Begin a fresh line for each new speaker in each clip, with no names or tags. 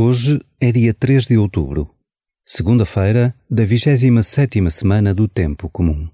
Hoje é dia 3 de outubro, segunda-feira da 27ª semana do Tempo Comum.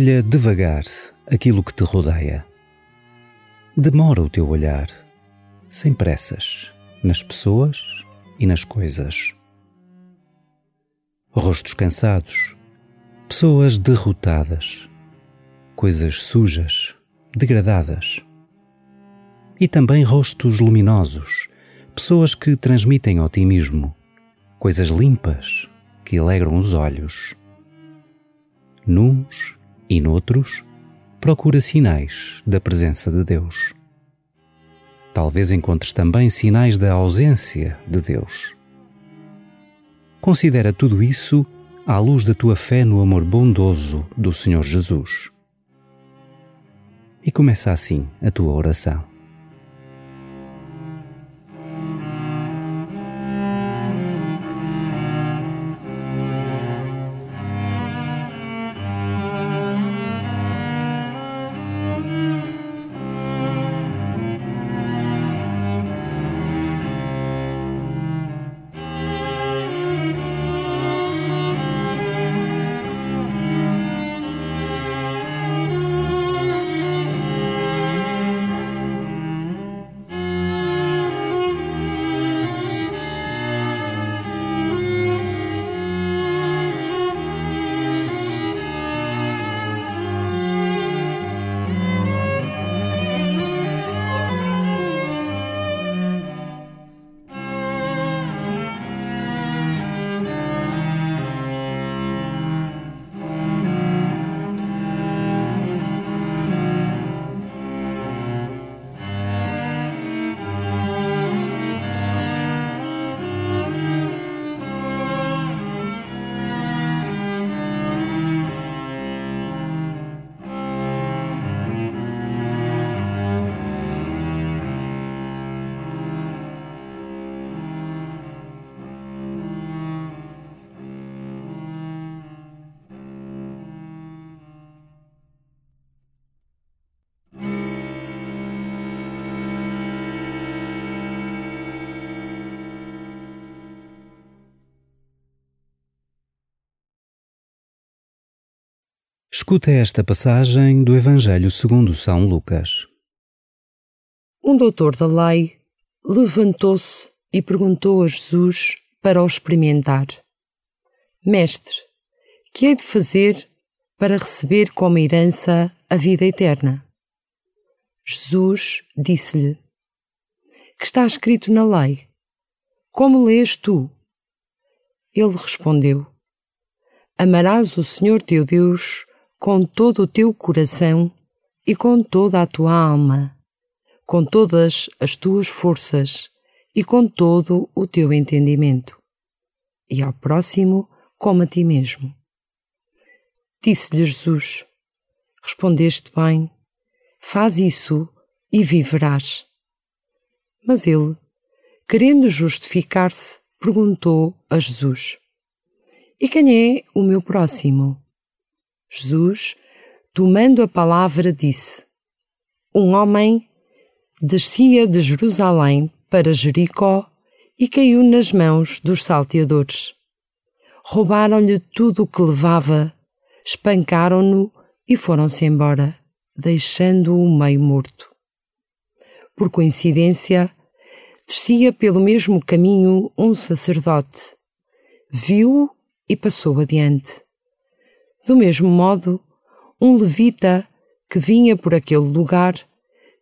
Olha devagar aquilo que te rodeia. Demora o teu olhar, sem pressas, nas pessoas e nas coisas. Rostos cansados, pessoas derrotadas, coisas sujas, degradadas. E também rostos luminosos, pessoas que transmitem otimismo, coisas limpas que alegram os olhos. Nuns e noutros, procura sinais da presença de Deus. Talvez encontres também sinais da ausência de Deus. Considera tudo isso à luz da tua fé no amor bondoso do Senhor Jesus. E começa assim a tua oração. Escuta esta passagem do Evangelho segundo São Lucas.
Um doutor da lei levantou-se e perguntou a Jesus para o experimentar: Mestre, que hei de fazer para receber como herança a vida eterna? Jesus disse-lhe: Que está escrito na lei? Como lês tu? Ele respondeu: Amarás o Senhor teu Deus com todo o teu coração e com toda a tua alma, com todas as tuas forças e com todo o teu entendimento, e ao próximo como a ti mesmo. Disse-lhe Jesus: Respondeste bem, faz isso e viverás. Mas ele, querendo justificar-se, perguntou a Jesus: E quem é o meu próximo? Jesus, tomando a palavra, disse: Um homem descia de Jerusalém para Jericó e caiu nas mãos dos salteadores. Roubaram-lhe tudo o que levava, espancaram-no e foram-se embora, deixando-o meio morto. Por coincidência, descia pelo mesmo caminho um sacerdote. Viu-o e passou adiante. Do mesmo modo, um levita que vinha por aquele lugar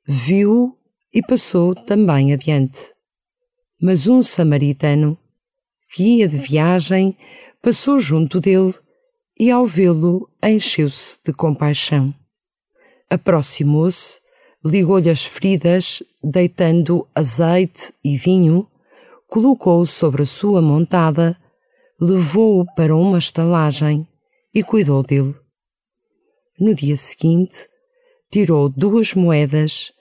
viu-o e passou também adiante. Mas um samaritano, que ia de viagem, passou junto dele e, ao vê-lo, encheu-se de compaixão. Aproximou-se, ligou-lhe as feridas, deitando azeite e vinho, colocou-o sobre a sua montada, levou-o para uma estalagem e cuidou dele. No dia seguinte, tirou duas moedas,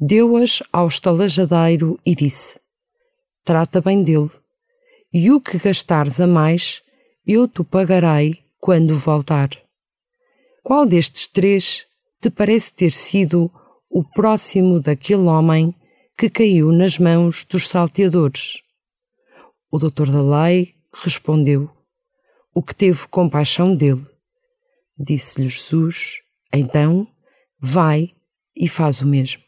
deu-as ao estalajadeiro e disse: Trata bem dele, e o que gastares a mais, eu te pagarei quando voltar. Qual destes três te parece ter sido o próximo daquele homem que caiu nas mãos dos salteadores? O doutor da lei respondeu: O que teve compaixão dele. Disse-lhe Jesus: Então, vai e faz o mesmo.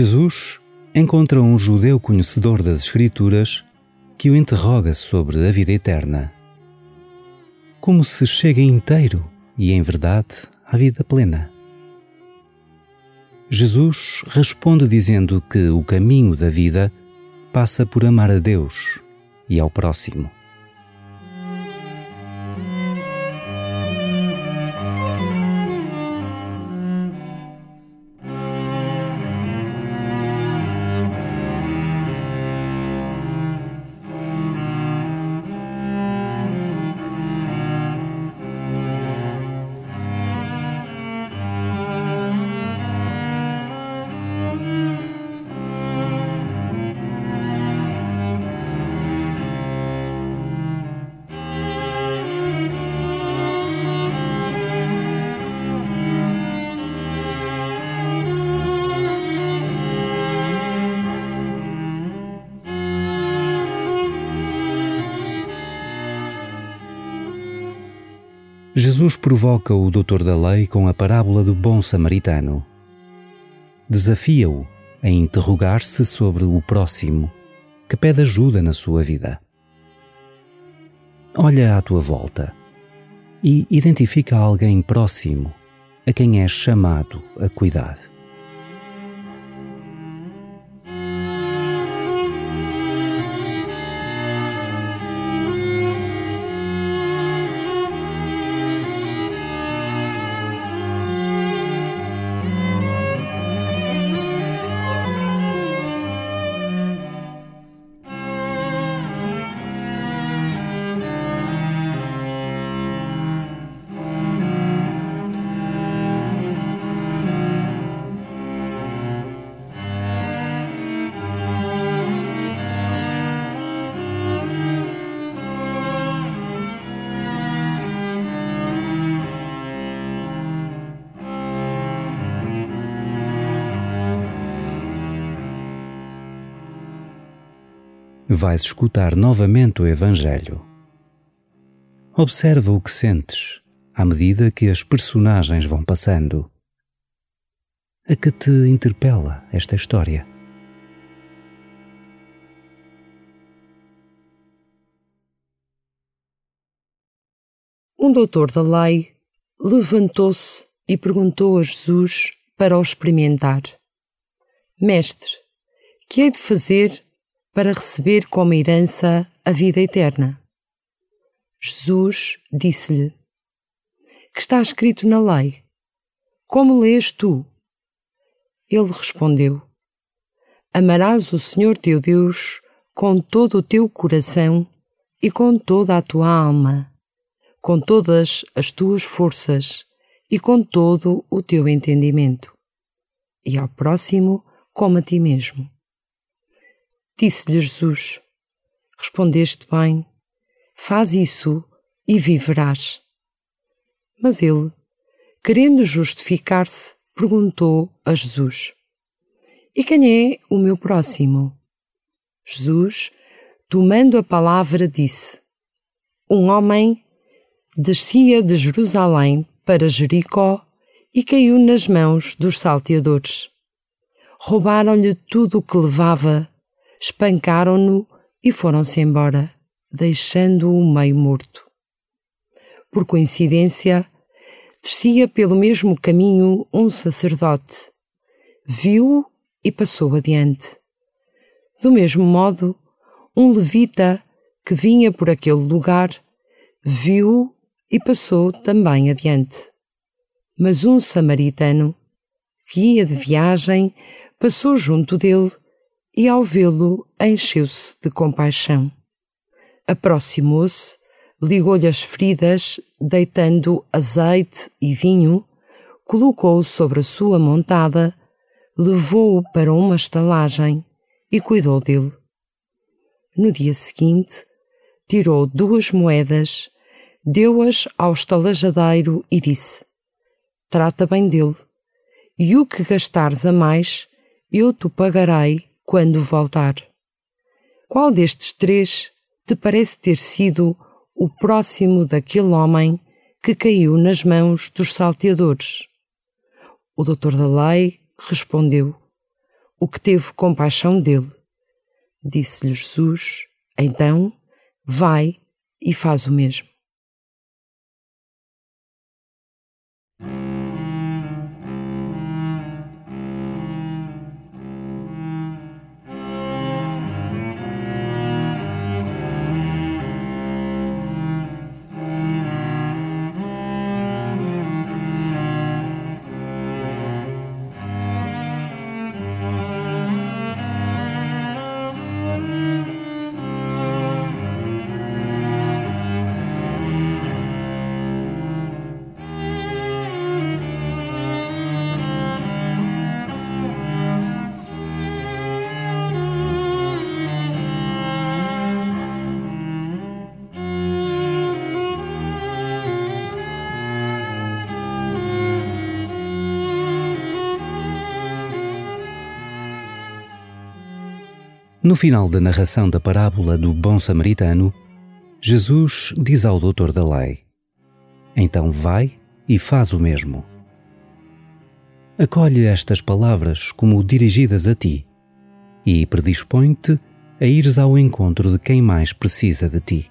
Jesus encontra um judeu conhecedor das Escrituras que o interroga sobre a vida eterna. Como se chega inteiro e em verdade à vida plena? Jesus responde dizendo que o caminho da vida passa por amar a Deus e ao próximo. Jesus provoca o doutor da lei com a parábola do bom samaritano. Desafia-o a interrogar-se sobre o próximo que pede ajuda na sua vida. Olha à tua volta e identifica alguém próximo a quem és chamado a cuidar. Vais escutar novamente o Evangelho. Observa o que sentes à medida que as personagens vão passando. A que te interpela esta história?
Um doutor da lei levantou-se e perguntou a Jesus para o experimentar: Mestre, que hei de fazer para receber como herança a vida eterna. Jesus disse-lhe: Que está escrito na lei? Como lês tu? Ele respondeu: Amarás o Senhor teu Deus com todo o teu coração e com toda a tua alma, com todas as tuas forças e com todo o teu entendimento. e ao próximo como a ti mesmo. Disse-lhe Jesus: Respondeste bem, faz isso e viverás. Mas ele, querendo justificar-se, perguntou a Jesus: E quem é o meu próximo? Jesus, tomando a palavra, disse: Um homem descia de Jerusalém para Jericó e caiu nas mãos dos salteadores. Roubaram-lhe tudo o que levava, espancaram-no e foram-se embora, deixando-o meio morto. Por coincidência, descia pelo mesmo caminho um sacerdote. Viu-o e passou adiante. Do mesmo modo, um levita que vinha por aquele lugar viu-o e passou também adiante. Mas um samaritano, que ia de viagem, passou junto dele e, ao vê-lo, encheu-se de compaixão. Aproximou-se, ligou-lhe as feridas, deitando azeite e vinho, colocou-o sobre a sua montada, levou-o para uma estalagem e cuidou dele. No dia seguinte, tirou duas moedas, deu-as ao estalajadeiro e disse: Trata bem dele, e o que gastares a mais, eu te pagarei quando voltar. Qual destes três te parece ter sido o próximo daquele homem que caiu nas mãos dos salteadores? O doutor da lei respondeu: O que teve compaixão dele. Disse-lhe Jesus: Então vai e faz o mesmo.
No final da narração da parábola do bom samaritano, Jesus diz ao doutor da lei: Então vai e faz o mesmo. Acolhe estas palavras como dirigidas a ti e predispõe-te a ires ao encontro de quem mais precisa de ti.